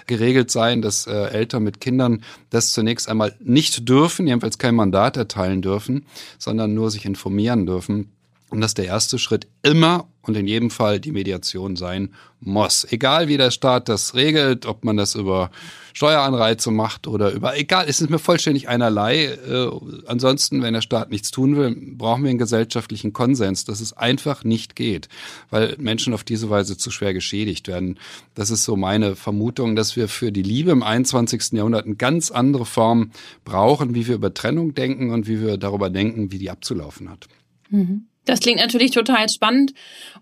geregelt sein, dass Eltern mit Kindern das zunächst einmal nicht dürfen, jedenfalls kein Mandat erteilen dürfen, sondern nur sich informieren dürfen. Und dass der erste Schritt immer und in jedem Fall die Mediation sein muss. Egal wie der Staat das regelt, ob man das über Steueranreize macht oder über, egal, es ist mir vollständig einerlei. Äh, ansonsten, wenn der Staat nichts tun will, brauchen wir einen gesellschaftlichen Konsens, dass es einfach nicht geht, weil Menschen auf diese Weise zu schwer geschädigt werden. Das ist so meine Vermutung, dass wir für die Liebe im 21. Jahrhundert eine ganz andere Form brauchen, wie wir über Trennung denken und wie wir darüber denken, wie die abzulaufen hat. Mhm. Das klingt natürlich total spannend.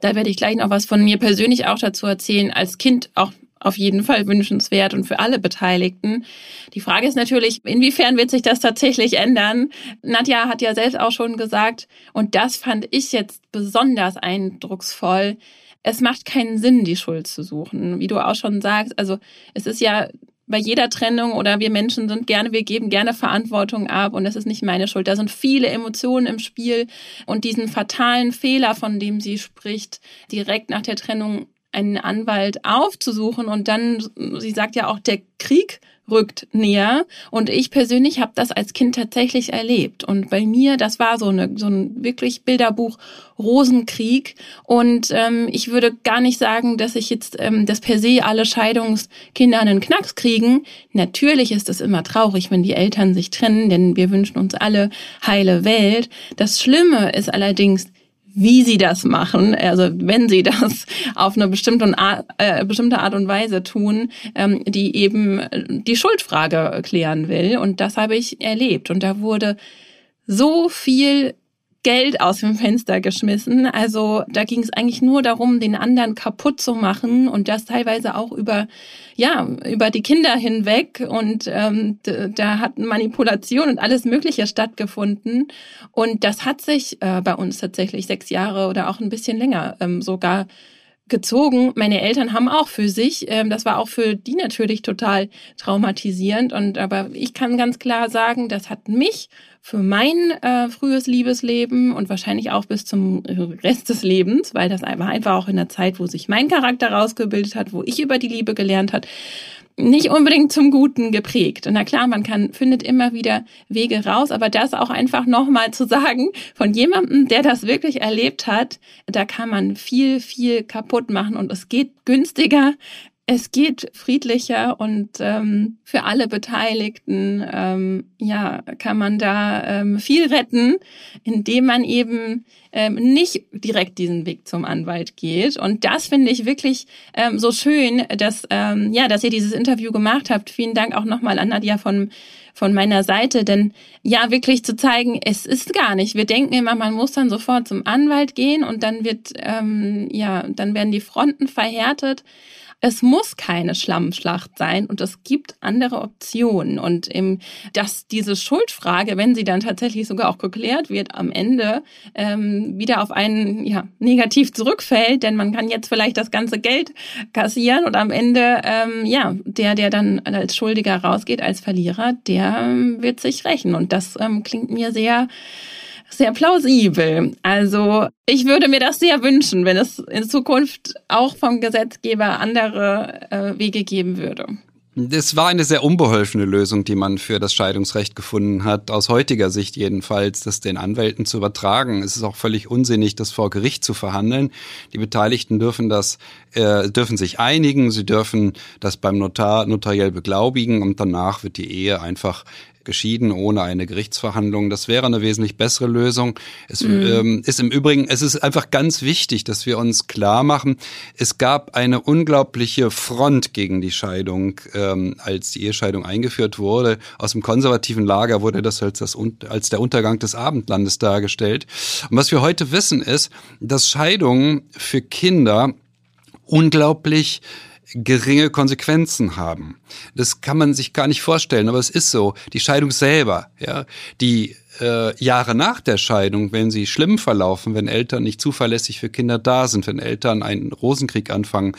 Da werde ich gleich noch was von mir persönlich auch dazu erzählen. Als Kind auch auf jeden Fall wünschenswert und für alle Beteiligten. Die Frage ist natürlich, inwiefern wird sich das tatsächlich ändern? Nadja hat ja selbst auch schon gesagt, und das fand ich jetzt besonders eindrucksvoll, es macht keinen Sinn, die Schuld zu suchen. Wie du auch schon sagst, also es ist ja bei jeder Trennung oder wir Menschen sind gerne, wir geben gerne Verantwortung ab und das ist nicht meine Schuld. Da sind viele Emotionen im Spiel und diesen fatalen Fehler, von dem sie spricht, direkt nach der Trennung einen Anwalt aufzusuchen und dann, sie sagt ja auch, der Krieg rückt näher. Und ich persönlich habe das als Kind tatsächlich erlebt. Und bei mir, das war so, eine, so ein wirklich Bilderbuch Rosenkrieg. Und ähm, ich würde gar nicht sagen, dass ich jetzt, ähm, dass per se alle Scheidungskinder einen Knacks kriegen. Natürlich ist es immer traurig, wenn die Eltern sich trennen, denn wir wünschen uns alle heile Welt. Das Schlimme ist allerdings, wie sie das machen, also wenn sie das auf eine bestimmte Art, äh, bestimmte Art und Weise tun, ähm, die eben die Schuldfrage klären will. Und das habe ich erlebt. Und da wurde so viel Geld aus dem Fenster geschmissen. Also da ging es eigentlich nur darum, den anderen kaputt zu machen und das teilweise auch über ja über die Kinder hinweg und ähm, da hat Manipulation und alles Mögliche stattgefunden und das hat sich äh, bei uns tatsächlich sechs Jahre oder auch ein bisschen länger ähm, sogar gezogen. Meine Eltern haben auch für sich, ähm, das war auch für die natürlich total traumatisierend. Und aber ich kann ganz klar sagen, das hat mich für mein äh, frühes Liebesleben und wahrscheinlich auch bis zum Rest des Lebens, weil das war einfach auch in der Zeit, wo sich mein Charakter rausgebildet hat, wo ich über die Liebe gelernt hat, nicht unbedingt zum Guten geprägt. Na klar, man kann, findet immer wieder Wege raus, aber das auch einfach nochmal zu sagen, von jemandem, der das wirklich erlebt hat, da kann man viel, viel kaputt machen und es geht günstiger, es geht friedlicher und ähm, für alle Beteiligten ähm, ja kann man da ähm, viel retten, indem man eben ähm, nicht direkt diesen Weg zum Anwalt geht. Und das finde ich wirklich ähm, so schön, dass ähm, ja, dass ihr dieses Interview gemacht habt. Vielen Dank auch nochmal an Nadja von von meiner Seite, denn ja, wirklich zu zeigen, es ist gar nicht. Wir denken immer, man muss dann sofort zum Anwalt gehen und dann wird, ähm, ja, dann werden die Fronten verhärtet. Es muss keine Schlammschlacht sein und es gibt andere Optionen. Und im, dass diese Schuldfrage, wenn sie dann tatsächlich sogar auch geklärt wird, am Ende ähm, wieder auf einen ja, negativ zurückfällt, denn man kann jetzt vielleicht das ganze Geld kassieren und am Ende, ähm, ja, der, der dann als Schuldiger rausgeht, als Verlierer, der ähm, wird sich rächen. Und das ähm, klingt mir sehr sehr plausibel. Also ich würde mir das sehr wünschen, wenn es in Zukunft auch vom Gesetzgeber andere äh, Wege geben würde. Das war eine sehr unbeholfene Lösung, die man für das Scheidungsrecht gefunden hat, aus heutiger Sicht jedenfalls, das den Anwälten zu übertragen. Es ist auch völlig unsinnig, das vor Gericht zu verhandeln. Die Beteiligten dürfen das, äh, dürfen sich einigen, sie dürfen das beim Notar notariell beglaubigen und danach wird die Ehe einfach geschieden ohne eine Gerichtsverhandlung. Das wäre eine wesentlich bessere Lösung. Es mhm. ähm, ist im Übrigen, es ist einfach ganz wichtig, dass wir uns klar machen, es gab eine unglaubliche Front gegen die Scheidung, ähm, als die Ehescheidung eingeführt wurde. Aus dem konservativen Lager wurde das als, das, als der Untergang des Abendlandes dargestellt. Und was wir heute wissen ist, dass Scheidungen für Kinder unglaublich geringe Konsequenzen haben. Das kann man sich gar nicht vorstellen, aber es ist so. Die Scheidung selber, ja, die äh, Jahre nach der Scheidung, wenn sie schlimm verlaufen, wenn Eltern nicht zuverlässig für Kinder da sind, wenn Eltern einen Rosenkrieg anfangen,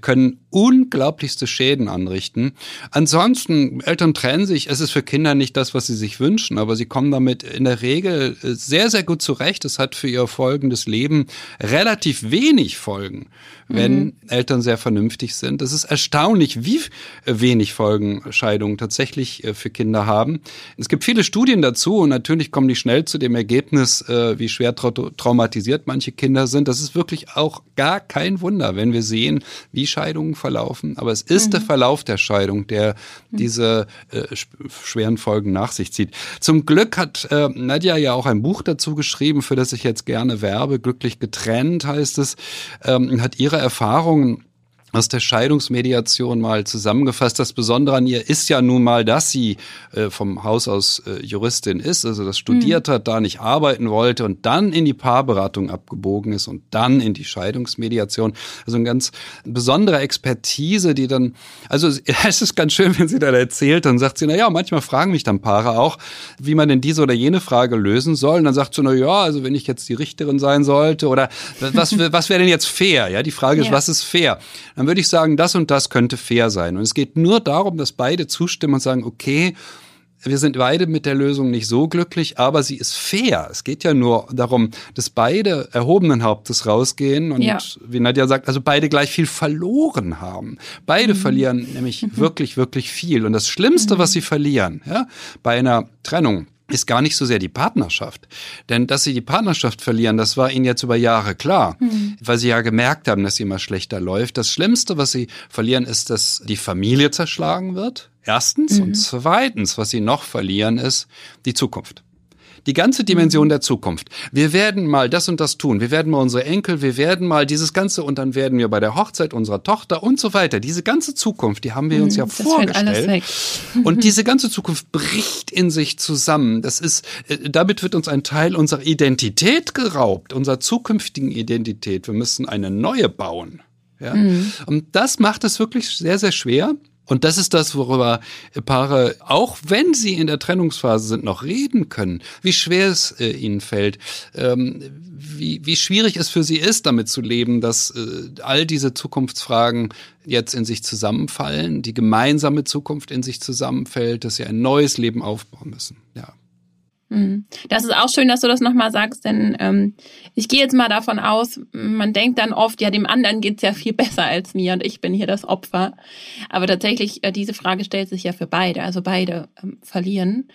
können unglaublichste Schäden anrichten. Ansonsten, Eltern trennen sich, es ist für Kinder nicht das, was sie sich wünschen, aber sie kommen damit in der Regel äh, sehr, sehr gut zurecht. Es hat für ihr folgendes Leben relativ wenig Folgen, wenn mhm. Eltern sehr vernünftig sind. Es ist erstaunlich, wie wenig Folgen Scheidungen tatsächlich für Kinder haben. Es gibt viele Studien dazu und natürlich kommen die schnell zu dem Ergebnis, äh, wie schwer tra traumatisiert manche Kinder sind. Das ist wirklich auch gar kein Wunder, wenn wir sehen, wie Scheidungen verlaufen. Aber es ist mhm. der Verlauf der Scheidung, der mhm. diese äh, schweren Folgen nach sich zieht. Zum Glück hat äh, Nadja ja auch ein Buch dazu geschrieben, für das ich jetzt gerne werbe. Glücklich getrennt heißt es, ähm, hat ihre Erfahrungen aus der Scheidungsmediation mal zusammengefasst. Das Besondere an ihr ist ja nun mal, dass sie äh, vom Haus aus äh, Juristin ist, also das studiert mhm. hat, da nicht arbeiten wollte und dann in die Paarberatung abgebogen ist und dann in die Scheidungsmediation. Also eine ganz besondere Expertise, die dann, also es ist ganz schön, wenn sie dann erzählt, dann sagt sie, na ja, manchmal fragen mich dann Paare auch, wie man denn diese oder jene Frage lösen soll. Und dann sagt sie, na ja, also wenn ich jetzt die Richterin sein sollte oder was, was wäre denn jetzt fair? Ja, die Frage ist, ja. was ist fair? Dann würde ich sagen, das und das könnte fair sein. Und es geht nur darum, dass beide zustimmen und sagen, okay, wir sind beide mit der Lösung nicht so glücklich, aber sie ist fair. Es geht ja nur darum, dass beide erhobenen Hauptes rausgehen und ja. wie Nadja sagt, also beide gleich viel verloren haben. Beide mhm. verlieren nämlich mhm. wirklich, wirklich viel. Und das Schlimmste, mhm. was sie verlieren, ja, bei einer Trennung, ist gar nicht so sehr die Partnerschaft. Denn dass sie die Partnerschaft verlieren, das war ihnen jetzt über Jahre klar, mhm. weil sie ja gemerkt haben, dass sie immer schlechter läuft. Das Schlimmste, was sie verlieren, ist, dass die Familie zerschlagen wird. Erstens. Mhm. Und zweitens, was sie noch verlieren, ist die Zukunft. Die ganze Dimension mhm. der Zukunft. Wir werden mal das und das tun. Wir werden mal unsere Enkel, wir werden mal dieses Ganze und dann werden wir bei der Hochzeit unserer Tochter und so weiter. Diese ganze Zukunft, die haben wir uns ja das vorgestellt. Und diese ganze Zukunft bricht in sich zusammen. Das ist, äh, damit wird uns ein Teil unserer Identität geraubt, unserer zukünftigen Identität. Wir müssen eine neue bauen. Ja? Mhm. Und das macht es wirklich sehr, sehr schwer. Und das ist das, worüber Paare, auch wenn sie in der Trennungsphase sind, noch reden können, wie schwer es äh, ihnen fällt, ähm, wie, wie schwierig es für sie ist, damit zu leben, dass äh, all diese Zukunftsfragen jetzt in sich zusammenfallen, die gemeinsame Zukunft in sich zusammenfällt, dass sie ein neues Leben aufbauen müssen. Ja. Mhm. Das ist auch schön, dass du das nochmal sagst, denn ähm, ich gehe jetzt mal davon aus, man denkt dann oft, ja, dem anderen geht's ja viel besser als mir und ich bin hier das Opfer. Aber tatsächlich, äh, diese Frage stellt sich ja für beide, also beide ähm, verlieren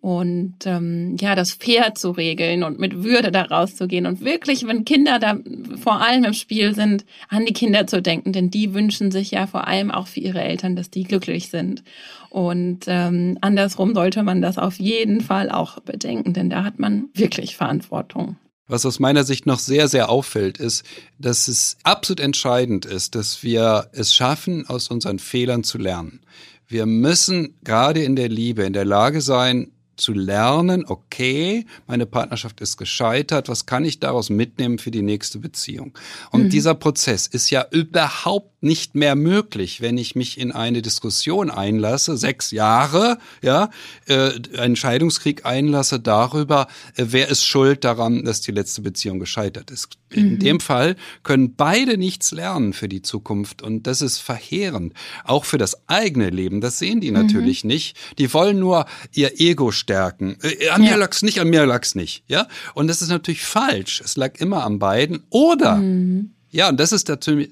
und ähm, ja, das fair zu regeln und mit Würde da rauszugehen und wirklich, wenn Kinder da vor allem im Spiel sind, an die Kinder zu denken, denn die wünschen sich ja vor allem auch für ihre Eltern, dass die glücklich sind. Und ähm, andersrum sollte man das auf jeden Fall auch bedenken, denn da hat man wirklich Verantwortung. Was aus meiner Sicht noch sehr, sehr auffällt, ist, dass es absolut entscheidend ist, dass wir es schaffen, aus unseren Fehlern zu lernen. Wir müssen gerade in der Liebe in der Lage sein, zu lernen, okay, meine Partnerschaft ist gescheitert, was kann ich daraus mitnehmen für die nächste Beziehung? Und mhm. dieser Prozess ist ja überhaupt nicht mehr möglich, wenn ich mich in eine Diskussion einlasse, sechs Jahre, ja, äh, einen Scheidungskrieg einlasse darüber, äh, wer ist schuld daran, dass die letzte Beziehung gescheitert ist. In mhm. dem Fall können beide nichts lernen für die Zukunft und das ist verheerend. Auch für das eigene Leben, das sehen die mhm. natürlich nicht. Die wollen nur ihr Ego stärken. Äh, an mir ja. lag's nicht, an mir lag's nicht, ja. Und das ist natürlich falsch. Es lag immer an beiden. Oder mhm ja, und das ist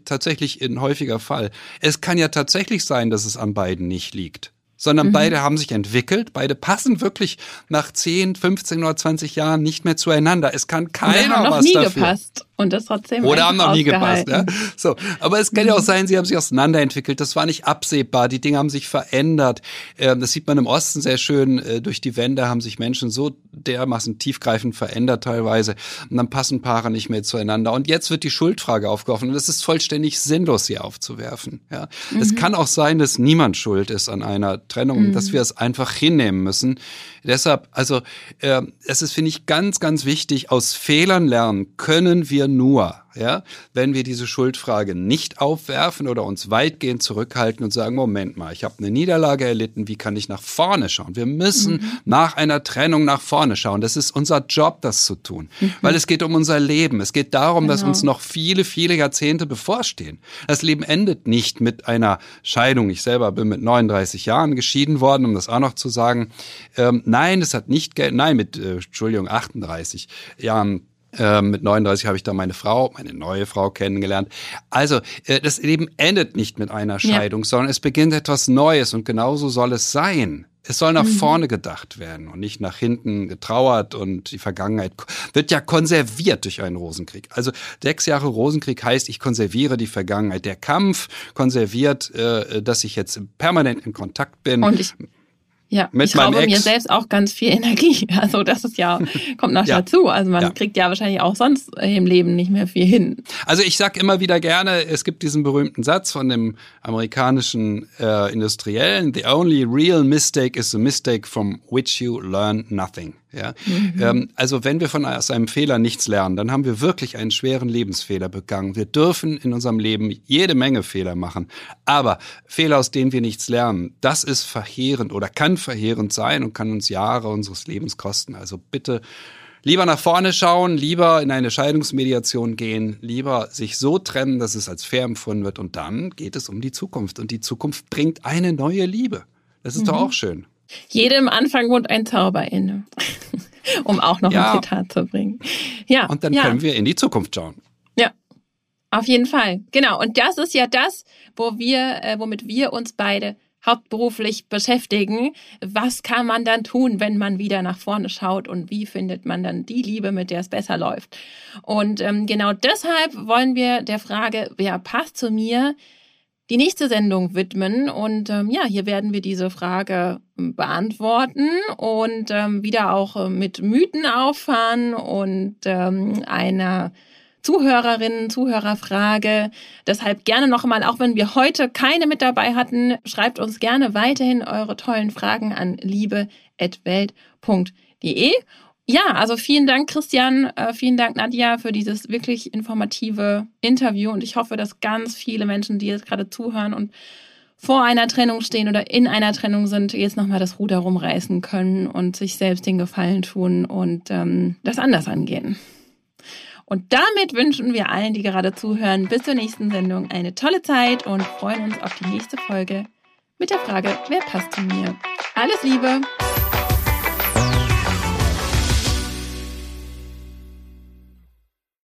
tatsächlich ein häufiger Fall. Es kann ja tatsächlich sein, dass es an beiden nicht liegt sondern mhm. beide haben sich entwickelt, beide passen wirklich nach 10, 15 oder 20 Jahren nicht mehr zueinander. Es kann keiner haben noch was nie dafür. gepasst und das trotzdem Oder haben noch nie gepasst. Ja? So, aber es kann ja auch mhm. sein, sie haben sich auseinanderentwickelt. Das war nicht absehbar. Die Dinge haben sich verändert. Ähm, das sieht man im Osten sehr schön. Äh, durch die Wände haben sich Menschen so dermaßen tiefgreifend verändert teilweise. Und dann passen Paare nicht mehr zueinander. Und jetzt wird die Schuldfrage aufgeworfen. Und es ist vollständig sinnlos, sie aufzuwerfen. Ja? Mhm. Es kann auch sein, dass niemand schuld ist an einer Trennung, mhm. dass wir es einfach hinnehmen müssen. Deshalb, also äh, es ist, finde ich, ganz, ganz wichtig, aus Fehlern lernen können wir nur ja, wenn wir diese Schuldfrage nicht aufwerfen oder uns weitgehend zurückhalten und sagen, Moment mal, ich habe eine Niederlage erlitten, wie kann ich nach vorne schauen? Wir müssen mhm. nach einer Trennung nach vorne schauen. Das ist unser Job, das zu tun, mhm. weil es geht um unser Leben. Es geht darum, genau. dass uns noch viele, viele Jahrzehnte bevorstehen. Das Leben endet nicht mit einer Scheidung. Ich selber bin mit 39 Jahren geschieden worden, um das auch noch zu sagen. Ähm, nein, es hat nicht, nein, mit, äh, Entschuldigung, 38 Jahren ähm, mit 39 habe ich da meine Frau, meine neue Frau kennengelernt. Also äh, das Leben endet nicht mit einer Scheidung, ja. sondern es beginnt etwas Neues und genauso soll es sein. Es soll nach mhm. vorne gedacht werden und nicht nach hinten getrauert und die Vergangenheit wird ja konserviert durch einen Rosenkrieg. Also sechs Jahre Rosenkrieg heißt, ich konserviere die Vergangenheit. Der Kampf konserviert, äh, dass ich jetzt permanent in Kontakt bin. Und ich ja, mit ich raube mir selbst auch ganz viel Energie. Also das ist ja, kommt noch ja. dazu. Also man ja. kriegt ja wahrscheinlich auch sonst im Leben nicht mehr viel hin. Also ich sag immer wieder gerne, es gibt diesen berühmten Satz von dem amerikanischen äh, Industriellen, The only real mistake is a mistake from which you learn nothing. Ja? Mhm. Ähm, also wenn wir von aus einem Fehler nichts lernen, dann haben wir wirklich einen schweren Lebensfehler begangen. Wir dürfen in unserem Leben jede Menge Fehler machen. Aber Fehler, aus denen wir nichts lernen, das ist verheerend oder kann verheerend sein und kann uns Jahre unseres Lebens kosten. Also bitte lieber nach vorne schauen, lieber in eine Scheidungsmediation gehen, lieber sich so trennen, dass es als fair empfunden wird. Und dann geht es um die Zukunft. Und die Zukunft bringt eine neue Liebe. Das ist mhm. doch auch schön. Jedem Anfang wohnt ein Zauber inne. Um auch noch ja. ein Zitat zu bringen. Ja. Und dann ja. können wir in die Zukunft schauen. Ja. Auf jeden Fall. Genau. Und das ist ja das, wo wir, äh, womit wir uns beide hauptberuflich beschäftigen. Was kann man dann tun, wenn man wieder nach vorne schaut und wie findet man dann die Liebe, mit der es besser läuft? Und ähm, genau deshalb wollen wir der Frage, wer passt zu mir, die nächste Sendung widmen. Und ähm, ja, hier werden wir diese Frage ähm, beantworten und ähm, wieder auch äh, mit Mythen auffahren und ähm, einer Zuhörerinnen, Zuhörerfrage. Deshalb gerne nochmal, auch wenn wir heute keine mit dabei hatten, schreibt uns gerne weiterhin eure tollen Fragen an liebe.welt.de. Ja, also vielen Dank, Christian, äh, vielen Dank, Nadja, für dieses wirklich informative Interview. Und ich hoffe, dass ganz viele Menschen, die jetzt gerade zuhören und vor einer Trennung stehen oder in einer Trennung sind, jetzt nochmal das Ruder rumreißen können und sich selbst den Gefallen tun und ähm, das anders angehen. Und damit wünschen wir allen, die gerade zuhören, bis zur nächsten Sendung eine tolle Zeit und freuen uns auf die nächste Folge mit der Frage, wer passt zu mir? Alles Liebe!